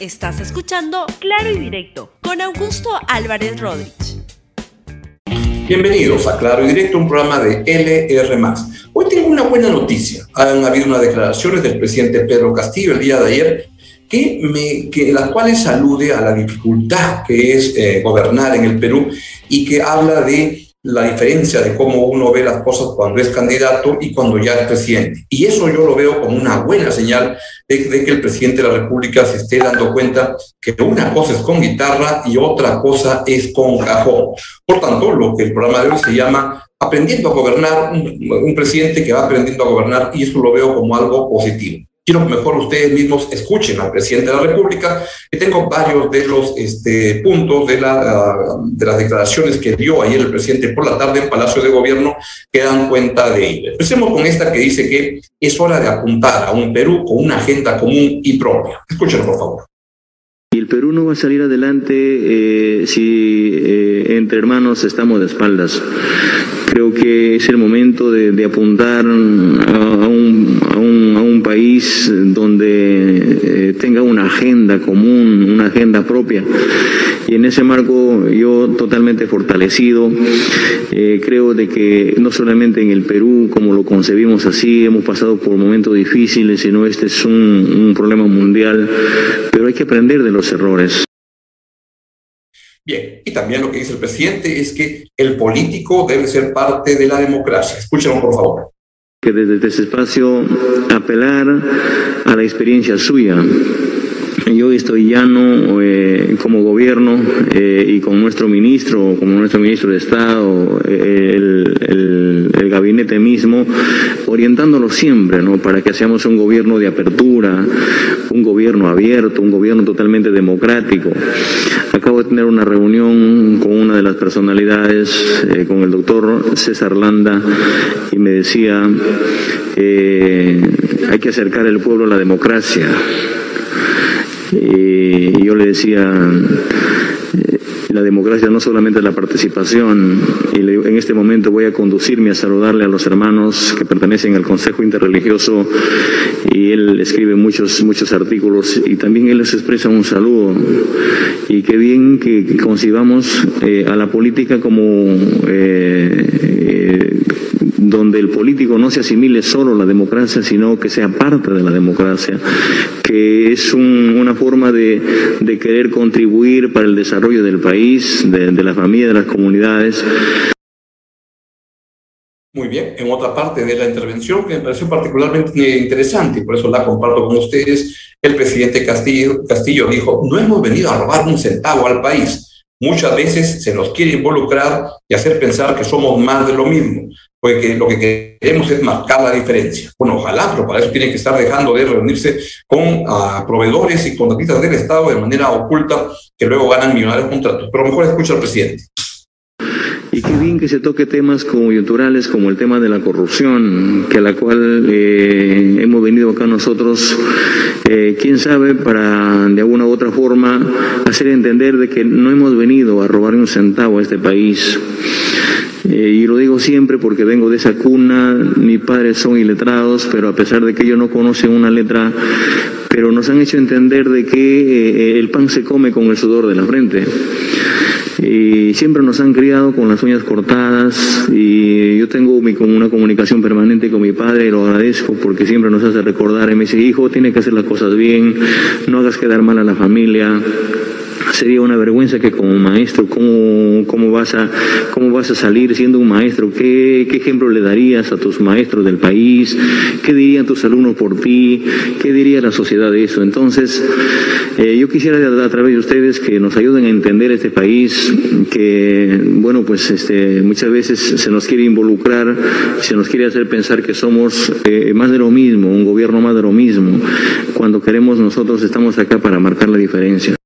Estás escuchando Claro y Directo con Augusto Álvarez Rodríguez. Bienvenidos a Claro y Directo, un programa de LR. Hoy tengo una buena noticia. Han habido unas declaraciones del presidente Pedro Castillo el día de ayer que, las cuales alude a la dificultad que es eh, gobernar en el Perú y que habla de la diferencia de cómo uno ve las cosas cuando es candidato y cuando ya es presidente. Y eso yo lo veo como una buena señal de, que el presidente de la República se esté dando cuenta que una cosa es con guitarra y otra cosa es con cajón. Por tanto, lo que el programa de hoy se llama Aprendiendo a Gobernar, un presidente que va aprendiendo a gobernar y eso lo veo como algo positivo quiero que mejor ustedes mismos escuchen al presidente de la República, que tengo varios de los este, puntos de, la, de las declaraciones que dio ayer el presidente por la tarde en Palacio de Gobierno que dan cuenta de ello. Empecemos con esta que dice que es hora de apuntar a un Perú con una agenda común y propia. Escúchenlo, por favor. Y el Perú no va a salir adelante eh, si eh, entre hermanos estamos de espaldas. Creo que es el momento de, apuntar a un, a, un, a un, país donde eh, tenga una agenda común, una agenda propia. Y en ese marco yo totalmente fortalecido, creo de que no solamente en el Perú, como lo concebimos así, hemos pasado por momentos difíciles, sino este es un problema mundial, pero hay que aprender de los errores. Bien, y también lo que dice el presidente es que el político debe ser parte de la democracia. Escúchenlo, por favor. Que desde este espacio apelar a la experiencia suya, yo estoy llano eh, como gobierno eh, y con nuestro ministro, como nuestro ministro de Estado, el, el, gabinete mismo, orientándolo siempre, ¿no? Para que seamos un gobierno de apertura, un gobierno abierto, un gobierno totalmente democrático. Acabo de tener una reunión con una de las personalidades, eh, con el doctor César Landa, y me decía, hay que acercar el pueblo a la democracia. Y yo le decía, eh, la democracia no solamente es la participación, y en este momento voy a conducirme a saludarle a los hermanos que pertenecen al Consejo Interreligioso, y él escribe muchos, muchos artículos, y también él les expresa un saludo, y qué bien que, concibamos eh, a la política como eh, donde el político no se asimile solo a la democracia, sino que sea parte de la democracia, que es una forma de, querer contribuir para el desarrollo del país, de, de la familia, de las comunidades. Muy bien, en otra parte de la intervención que me pareció particularmente interesante y por eso la comparto con ustedes, el presidente Castillo, Castillo dijo, no hemos venido a robar un centavo al país, Muchas veces se nos quiere involucrar y hacer pensar que somos más de lo mismo, porque lo que queremos es marcar la diferencia. Bueno, ojalá, pero para eso tiene que estar dejando de reunirse con ah, proveedores y contratistas del Estado de manera oculta que luego ganan millonarios contratos. Pero mejor escucha al presidente. Y qué bien que se toque temas coyunturales como el tema de la corrupción, que a la cual eh, hemos venido acá nosotros, eh, quién sabe, para de alguna u otra forma hacer entender de que no hemos venido a robar un centavo a este país. Eh, y lo digo siempre porque vengo de esa cuna, mis padres son iletrados, pero a pesar de que ellos no conocen una letra, pero nos han hecho entender de que el pan se come con el sudor de la frente y siempre nos han criado con las uñas cortadas y yo tengo mi, una comunicación permanente con mi padre y lo agradezco porque siempre nos hace recordar y me dice, hijo, tiene que hacer las cosas bien, no hagas quedar mal a la familia sería una vergüenza que como maestro, ¿cómo, cómo, vas, a, cómo vas a salir siendo un maestro? ¿Qué, ¿Qué ejemplo le darías a tus maestros del país? ¿Qué dirían tus alumnos por ti? ¿Qué diría la sociedad de eso? Entonces, eh, yo quisiera a, través de ustedes que nos ayuden a entender este país, que, bueno, pues este, muchas veces se nos quiere involucrar, se nos quiere hacer pensar que somos eh, más de lo mismo, un gobierno más de lo mismo, cuando queremos nosotros estamos acá para marcar la diferencia.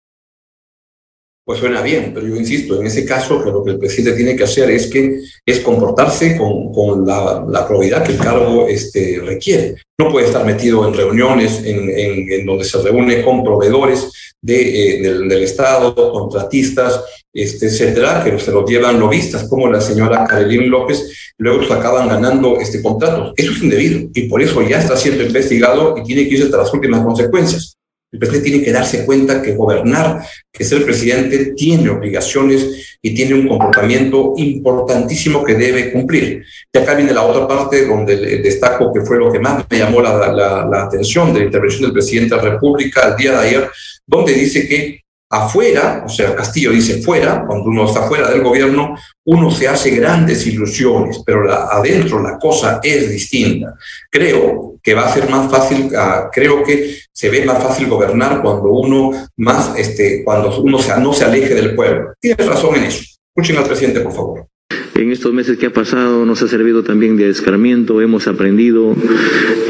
Pues suena bien, pero yo insisto, en ese caso lo que el presidente tiene que hacer es que es comportarse con, con la, la, probidad que el cargo este, requiere. No puede estar metido en reuniones en, en, donde se reúne con proveedores de, eh, del, Estado, contratistas, este, etcétera, que se los llevan lobistas, como la señora Carolín López, luego se acaban ganando este, contratos. Eso es indebido y por eso ya está siendo investigado y tiene que irse hasta las últimas consecuencias. El presidente tiene que darse cuenta que gobernar, que ser presidente, tiene obligaciones y tiene un comportamiento importantísimo que debe cumplir. Y acá viene la otra parte donde destaco que fue lo que más me llamó la, la, la atención de la intervención del presidente de la República el día de ayer, donde dice que afuera, o sea, Castillo dice fuera, cuando uno está fuera del gobierno, uno se hace grandes ilusiones, pero adentro la cosa es distinta. Creo que va a ser más fácil, uh, creo que se ve más fácil gobernar cuando uno más, este, cuando uno se, no se aleje del pueblo. Tienes razón en eso. Escuchen al presidente, por favor. En estos meses que ha pasado nos ha servido también de escarmiento, hemos aprendido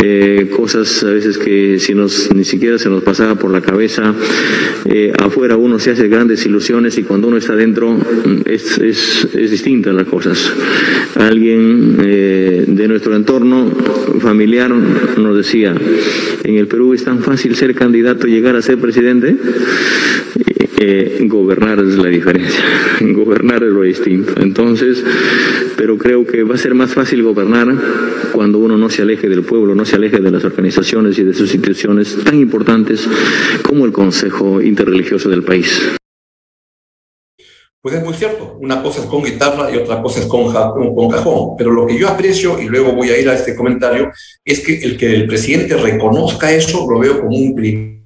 eh, cosas a veces que si nos, ni siquiera se nos pasaba por la cabeza. Eh, afuera uno se hace grandes ilusiones y cuando uno está dentro mm, es, es, es distinta las cosas. Alguien eh, de nuestro entorno familiar nos decía, en el Perú es tan fácil ser candidato y llegar a ser presidente. Gobernar es la diferencia, gobernar es lo distinto. Entonces, pero creo que va a ser más fácil gobernar cuando uno no se aleje del pueblo, no se aleje de las organizaciones y de sus instituciones tan importantes como el Consejo Interreligioso del país. Pues es muy cierto, una cosa es con guitarra y otra cosa es con, cajón, pero lo que yo aprecio, y luego voy a ir a este comentario, es que el que el presidente reconozca eso lo veo como un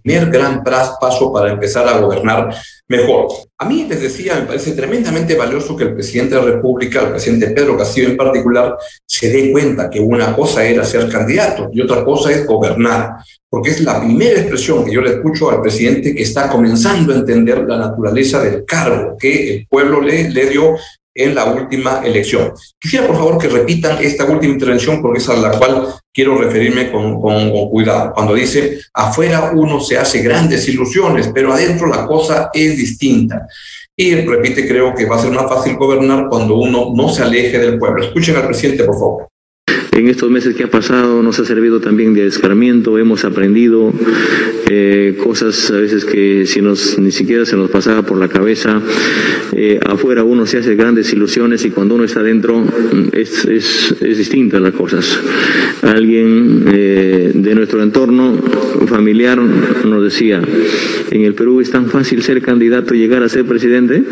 primer gran paso para empezar a gobernar mejor. A mí, les decía, me parece tremendamente valioso que el presidente de la República, el presidente Pedro Castillo en particular, se dé cuenta que una cosa era ser candidato y otra cosa es gobernar porque es la primera expresión que yo le escucho al presidente que está comenzando a entender la naturaleza del cargo que el pueblo le, le dio en la última elección. Quisiera, por favor, que repitan esta última intervención porque es a la cual quiero referirme con, con, cuidado. Cuando dice, afuera uno se hace grandes ilusiones, pero adentro la cosa es distinta. Y repite, creo que va a ser más fácil gobernar cuando uno no se aleje del pueblo. Escuchen al presidente, por favor. En estos meses que ha pasado nos ha servido también de escarmiento, hemos aprendido eh, cosas a veces que si nos, ni siquiera se nos pasaba por la cabeza. Eh, afuera uno se hace grandes ilusiones y cuando uno está dentro mm, es, es, es distinta las cosas. Alguien eh, de nuestro entorno familiar nos decía, en el Perú es tan fácil ser candidato y llegar a ser presidente.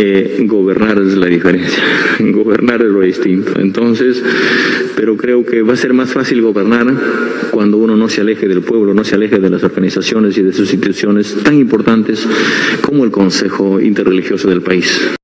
Eh, gobernar es la diferencia, gobernar es lo distinto. Entonces, pero creo que va a ser más fácil gobernar cuando uno no se aleje del pueblo, no se aleje de las organizaciones y de sus instituciones tan importantes como el Consejo Interreligioso del país.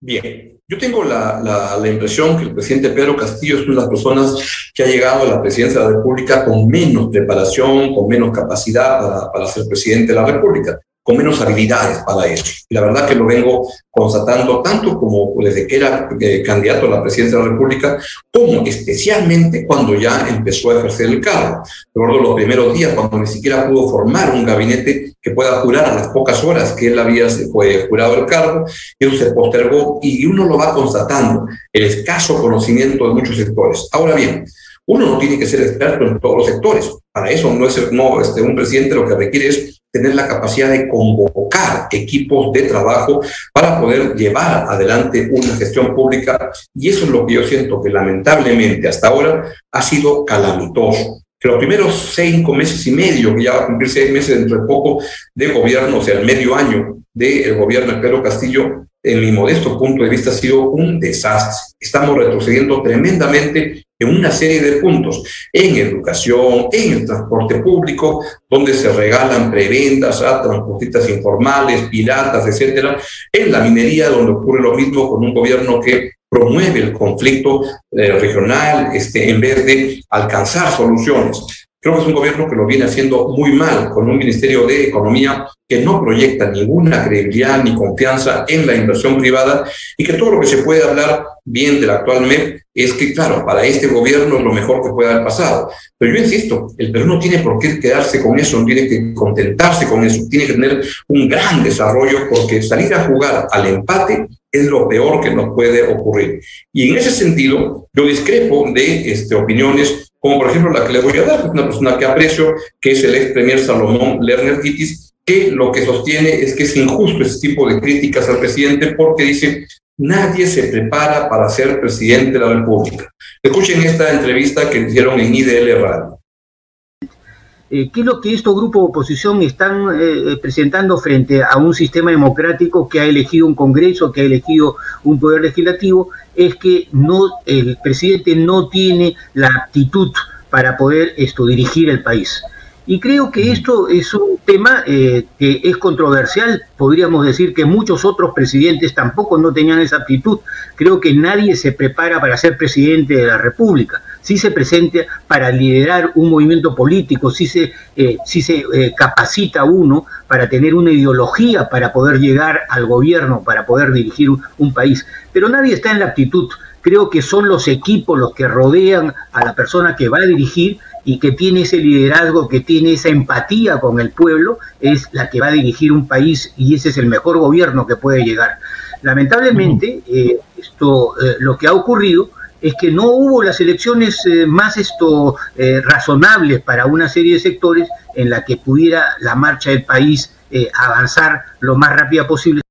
Bien, yo tengo la, la, impresión que el presidente Pedro Castillo es una de las personas que ha llegado a la presidencia de la República con menos preparación, con menos capacidad para, para ser presidente de la República con menos habilidades para eso. Y la verdad que lo vengo constatando tanto como desde que era eh, candidato a la presidencia de la República, como especialmente cuando ya empezó a ejercer el cargo. Recuerdo los primeros días cuando ni siquiera pudo formar un gabinete que pueda jurar a las pocas horas que él había pues, jurado el cargo, y eso se postergó y uno lo va constatando, el escaso conocimiento de muchos sectores. Ahora bien, uno no tiene que ser experto en todos los sectores. Para eso no es no, este, un presidente lo que requiere es tener la capacidad de convocar equipos de trabajo para poder llevar adelante una gestión pública. Y eso es lo que yo siento que lamentablemente hasta ahora ha sido calamitoso. Que los primeros cinco meses y medio, que ya va a cumplir seis meses dentro de poco de gobierno, o sea, el medio año del gobierno de Pedro Castillo, en mi modesto punto de vista, ha sido un desastre. Estamos retrocediendo tremendamente en una serie de puntos, en educación, en el transporte público, donde se regalan prebendas a transportistas informales, piratas, etcétera, en la minería, donde ocurre lo mismo con un gobierno que promueve el conflicto eh, regional este, en vez de alcanzar soluciones. Creo que es un gobierno que lo viene haciendo muy mal, con un Ministerio de Economía que no proyecta ninguna credibilidad ni confianza en la inversión privada y que todo lo que se puede hablar bien del actual MEP es que, claro, para este gobierno es lo mejor que puede haber pasado. Pero yo insisto, el Perú no tiene por qué quedarse con eso, no tiene que contentarse con eso, tiene que tener un gran desarrollo porque salir a jugar al empate es lo peor que nos puede ocurrir. Y en ese sentido, yo discrepo de este, opiniones como por ejemplo la que le voy a dar, una persona que aprecio, que es el ex premier Salomón Lerner Titis, que lo que sostiene es que es injusto ese tipo de críticas al presidente porque dice, nadie se prepara para ser presidente de la República. Escuchen esta entrevista que hicieron en IDL Radio. Eh, qué es lo que estos grupos de oposición están eh, presentando frente a un sistema democrático que ha elegido un Congreso, que ha elegido un poder legislativo, es que no el presidente no tiene la aptitud para poder esto dirigir el país. Y creo que esto es un tema eh, que es controversial. Podríamos decir que muchos otros presidentes tampoco no tenían esa aptitud. Creo que nadie se prepara para ser presidente de la República. Sí se presenta para liderar un movimiento político, sí se, eh, se eh, capacita uno para tener una ideología, para poder llegar al gobierno, para poder dirigir un país. Pero nadie está en la aptitud. Creo que son los equipos los que rodean a la persona que va a dirigir y que tiene ese liderazgo, que tiene esa empatía con el pueblo, es la que va a dirigir un país y ese es el mejor gobierno que puede llegar. Lamentablemente, eh, esto, eh, lo que ha ocurrido es que no hubo las elecciones eh, más esto razonables para una serie de sectores en la que pudiera la marcha del país avanzar lo más rápida posible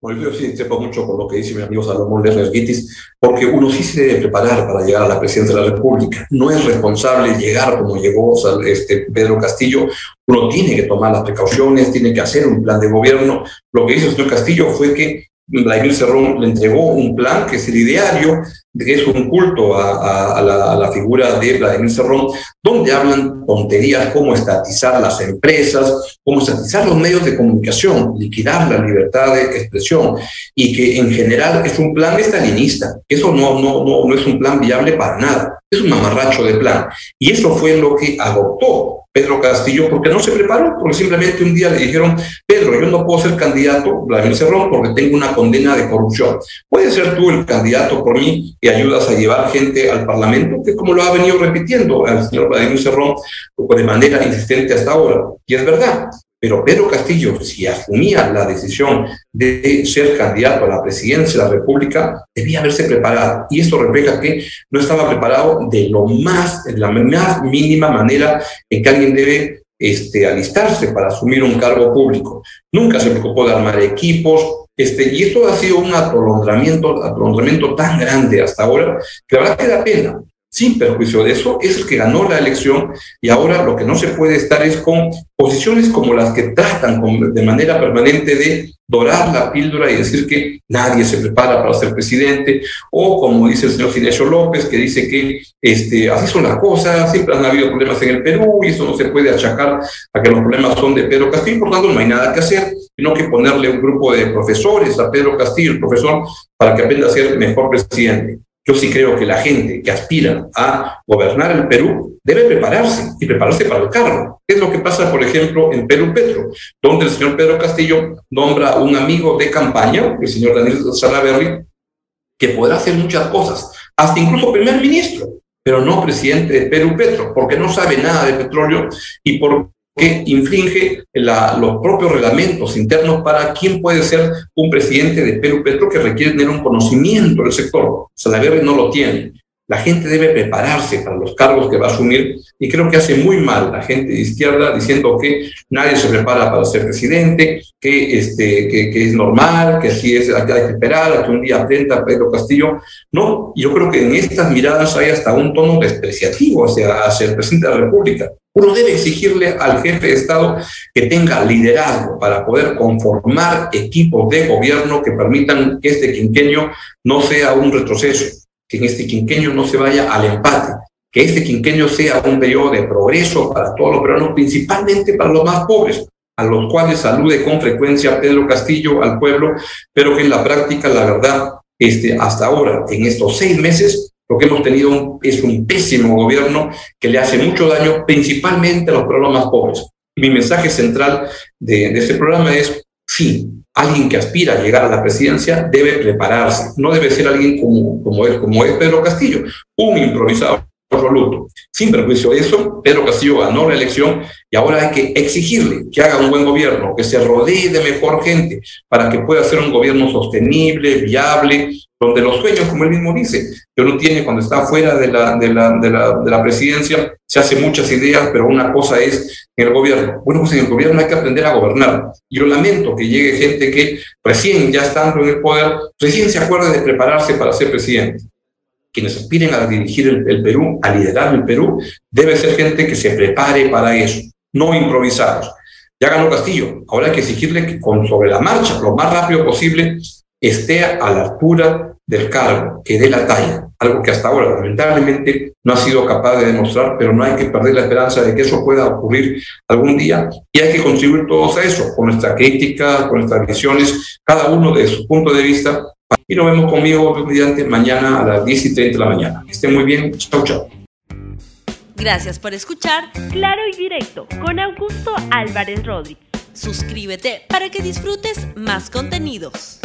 bueno, yo sí sepa mucho por lo que dice mi amigo Salomón Lerner Guitis, porque uno sí se debe preparar para llegar a la presidencia de la República. No es responsable llegar como llegó este, Pedro Castillo. Uno tiene que tomar las precauciones, tiene que hacer un plan de gobierno. Lo que hizo el señor Castillo fue que Vladimir Cerrón le entregó un plan que es el ideario, es un culto a, la, figura de Vladimir Cerrón, donde hablan tonterías como estatizar las empresas, como estatizar los medios de comunicación, liquidar la libertad de expresión, y que en general es un plan estalinista. Eso no, no, no, no es un plan viable para nada, es un mamarracho de plan. Y eso fue lo que adoptó Pedro Castillo porque no se preparó, porque simplemente un día le dijeron, Pedro, yo no puedo ser candidato, Vladimir Cerrón, porque tengo una condena de corrupción. Puedes ser tú el candidato por mí ayudas a llevar gente al Parlamento, que como lo ha venido repitiendo el señor Vladimir Cerrón de manera insistente hasta ahora. Y es verdad, pero Pedro Castillo, si asumía la decisión de ser candidato a la presidencia de la República, debía haberse preparado. Y esto refleja que no estaba preparado de lo más, de la más mínima manera en que alguien debe este, alistarse para asumir un cargo público. Nunca se preocupó de armar equipos, este, y esto ha sido un atolondramiento, atolondramiento tan grande hasta ahora que la verdad que da pena sin perjuicio de eso, es el que ganó la elección y ahora lo que no se puede estar es con posiciones como las que tratan de manera permanente de dorar la píldora y decir que nadie se prepara para ser presidente, o como dice el señor Sinesio López, que dice que este, así son las cosas, siempre han habido problemas en el Perú y eso no se puede achacar a que los problemas son de Pedro Castillo, por tanto no hay nada que hacer, sino que ponerle un grupo de profesores a Pedro Castillo, el profesor, para que aprenda a ser mejor presidente. Yo sí creo que la gente que aspira a gobernar el Perú debe prepararse y prepararse para el cargo. ¿Qué es lo que pasa, por ejemplo, en Perú Petro, donde el señor Pedro Castillo nombra un amigo de campaña, el señor Daniel Salaverry, que podrá hacer muchas cosas, hasta incluso primer ministro, pero no presidente de Perú Petro, porque no sabe nada de petróleo y por que infringe los propios reglamentos internos para quién puede ser un presidente de Perú Petro que requiere tener un conocimiento del sector. Salaverry no lo tiene. La gente debe prepararse para los cargos que va a asumir y creo que hace muy mal la gente de izquierda diciendo que nadie se prepara para ser presidente, que, este, que, es normal, que así es, hay que esperar que un día aprenda Pedro Castillo. No, yo creo que en estas miradas hay hasta un tono despreciativo hacia, hacia el presidente de la República. Uno debe exigirle al jefe de Estado que tenga liderazgo para poder conformar equipos de gobierno que permitan que este quinquenio no sea un retroceso que en este quinquenio no se vaya al empate, que este quinquenio sea un periodo de progreso para todos los peruanos, principalmente para los más pobres, a los cuales salude con frecuencia Pedro Castillo al pueblo, pero que en la práctica, la verdad, este, hasta ahora, en estos seis meses, lo que hemos tenido es un pésimo gobierno que le hace mucho daño, principalmente a los peruanos más pobres. mi mensaje central de, este programa es, sí, alguien que aspira a llegar a la presidencia debe prepararse, no debe ser alguien como, como, es, Pedro Castillo, un improvisado absoluto. Sin perjuicio de eso, Pedro Castillo ganó la elección y ahora hay que exigirle que haga un buen gobierno, que se rodee de mejor gente para que pueda ser un gobierno sostenible, viable, donde los sueños, como él mismo dice, que uno tiene cuando está fuera de la, de la, de la, de la presidencia, se hace muchas ideas, pero una cosa es en el gobierno. Bueno, pues en el gobierno hay que aprender a gobernar. Yo lamento que llegue gente que recién ya estando en el poder, recién se acuerde de prepararse para ser presidente. Quienes aspiren a dirigir el, Perú, a liderar el Perú, debe ser gente que se prepare para eso, no improvisados. Ya ganó Castillo, ahora hay que exigirle que con, sobre la marcha, lo más rápido posible, esté a la altura del cargo, que dé la talla, algo que hasta ahora lamentablemente no ha sido capaz de demostrar, pero no hay que perder la esperanza de que eso pueda ocurrir algún día y hay que contribuir todos a eso, con nuestra crítica, con nuestras visiones, cada uno de su punto de vista. Y nos vemos conmigo mediante mañana a las 10 y 30 de la mañana. Que estén muy bien. Chao, chao. Gracias por escuchar Claro y Directo con Augusto Álvarez Rodríguez. Suscríbete para que disfrutes más contenidos.